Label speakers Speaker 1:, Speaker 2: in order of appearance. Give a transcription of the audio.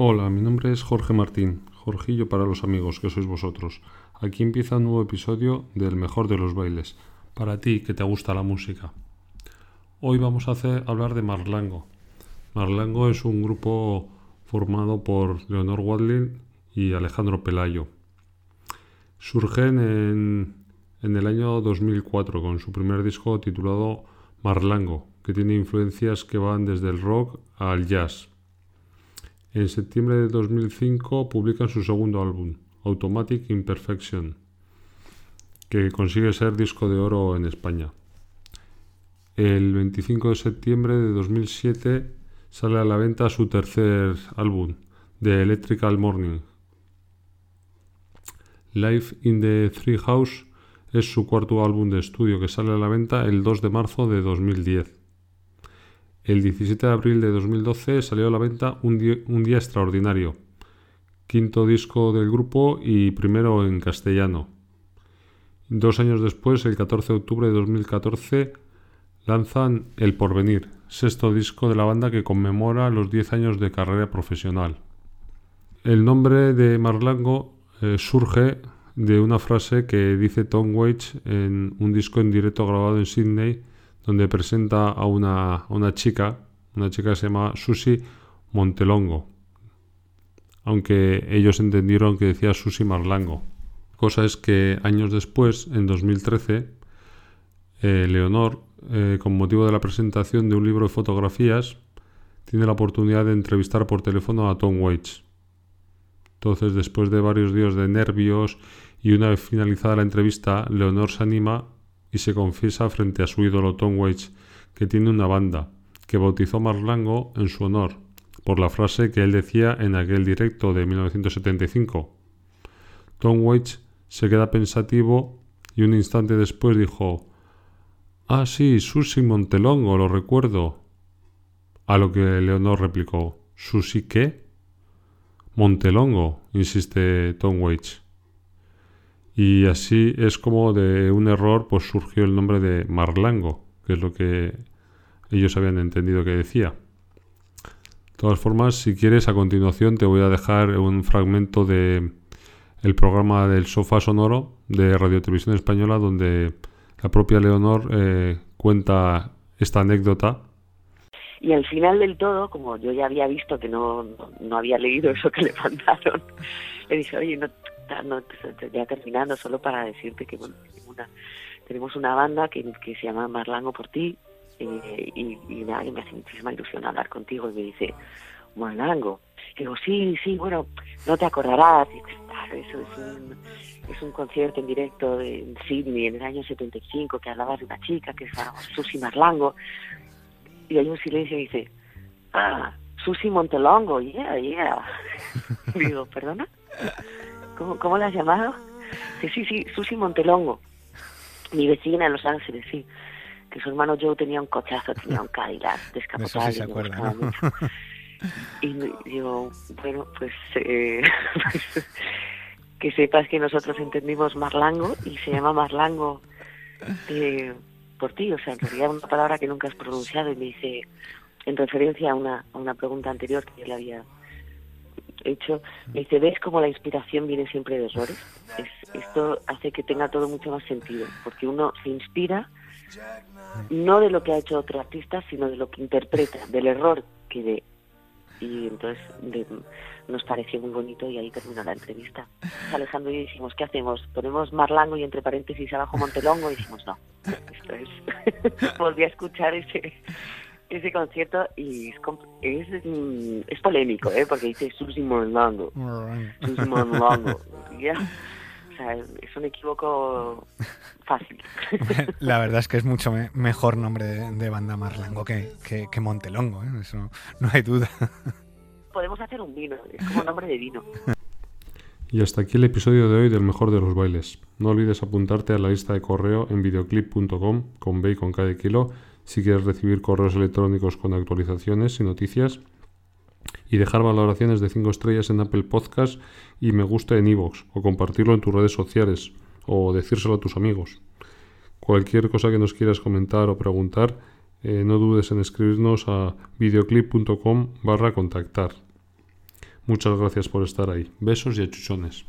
Speaker 1: Hola, mi nombre es Jorge Martín, Jorgillo para los amigos que sois vosotros. Aquí empieza un nuevo episodio del mejor de los bailes, para ti que te gusta la música. Hoy vamos a hacer, hablar de Marlango. Marlango es un grupo formado por Leonor Wadley y Alejandro Pelayo. Surgen en, en el año 2004 con su primer disco titulado Marlango, que tiene influencias que van desde el rock al jazz. En septiembre de 2005 publican su segundo álbum, Automatic Imperfection, que consigue ser disco de oro en España. El 25 de septiembre de 2007 sale a la venta su tercer álbum, The Electrical Morning. Life in the Three House es su cuarto álbum de estudio que sale a la venta el 2 de marzo de 2010. El 17 de abril de 2012 salió a la venta Un Día, Extraordinario, quinto disco del grupo y primero en castellano. Dos años después, el 14 de octubre de 2014, lanzan El Porvenir, sexto disco de la banda que conmemora los 10 años de carrera profesional. El nombre de Marlango eh, surge de una frase que dice Tom Waits en un disco en directo grabado en Sydney donde presenta a una, una chica, una chica que se llama Susi Montelongo, aunque ellos entendieron que decía Susi Marlango. Cosa es que años después, en 2013, eh, Leonor, eh, con motivo de la presentación de un libro de fotografías, tiene la oportunidad de entrevistar por teléfono a Tom Waits. Entonces, después de varios días de nervios y una vez finalizada la entrevista, Leonor se anima y se confiesa frente a su ídolo Tom Waits que tiene una banda, que bautizó Marlango en su honor, por la frase que él decía en aquel directo de 1975. Tom Waits se queda pensativo y un instante después dijo Ah, sí, Susi Montelongo, lo recuerdo. A lo que Leonor replicó ¿Susi qué? Montelongo, insiste Tom Waits. Y así es como de un error pues surgió el nombre de Marlango, que es lo que ellos habían entendido que decía. De todas formas, si quieres, a continuación te voy a dejar un fragmento de el programa del sofá sonoro de Radio Televisión Española, donde la propia Leonor eh, cuenta esta anécdota.
Speaker 2: Y al final del todo, como yo ya había visto que no, no había leído eso que le mandaron, le dije, oye, no, ya terminando, solo para decirte que bueno, tenemos una banda que, se llama Marlango por ti eh, y, y, me hace muchísima ilusión hablar contigo y me dice, Marlango. Y digo, sí, sí, bueno, no te acordarás. eso es un, es un concierto en directo en Sydney en el año 75 que hablaba de una chica que es Susi Marlango. Y hay un silencio y dice, ah, Susi Montelongo, yeah, yeah. digo, ¿perdona? ¿Cómo, cómo la has llamado? Sí, sí, sí, Susi Montelongo, mi vecina en Los Ángeles, sí. Que su hermano Joe tenía un cochazo, tenía un Cadillac descapotable.
Speaker 3: Sí se ¿no?
Speaker 2: Y digo, bueno, pues, eh, pues, que sepas que nosotros entendimos Marlango y se llama Marlango eh, por ti, o sea, en realidad una palabra que nunca has pronunciado y me dice, en referencia a una, a una pregunta anterior que yo le había hecho, me dice, ¿ves cómo la inspiración viene siempre de errores? esto hace que tenga todo mucho más sentido, porque uno se inspira no de lo que ha hecho otro artista, sino de lo que interpreta, del error que ve. Y entonces nos pareció muy bonito y ahí terminó la entrevista. Alejandro y dijimos, ¿qué hacemos? ¿Ponemos Marlango y entre paréntesis abajo Montelongo? Y dijimos, no, esto es... Volví a escuchar ese, ese concierto y es, es, es polémico, ¿eh? porque dice Susi Monlango. Susi Monlango. ya. O sea, es un equívoco fácil.
Speaker 3: La verdad es que es mucho mejor nombre de, banda Marlango que, que, Montelongo, ¿eh? eso no hay duda.
Speaker 2: Podemos hacer un vino, es como nombre de vino.
Speaker 1: Y hasta aquí el episodio de hoy del mejor de los bailes. No olvides apuntarte a la lista de correo en videoclip.com con B y con cada kilo si quieres recibir correos electrónicos con actualizaciones y noticias y dejar valoraciones de 5 estrellas en Apple Podcast y me gusta en iVoox o compartirlo en tus redes sociales o decírselo a tus amigos. Cualquier cosa que nos quieras comentar o preguntar, eh, no dudes en escribirnos a videoclip.com barra contactar. Muchas gracias por estar ahí. Besos y achuchones.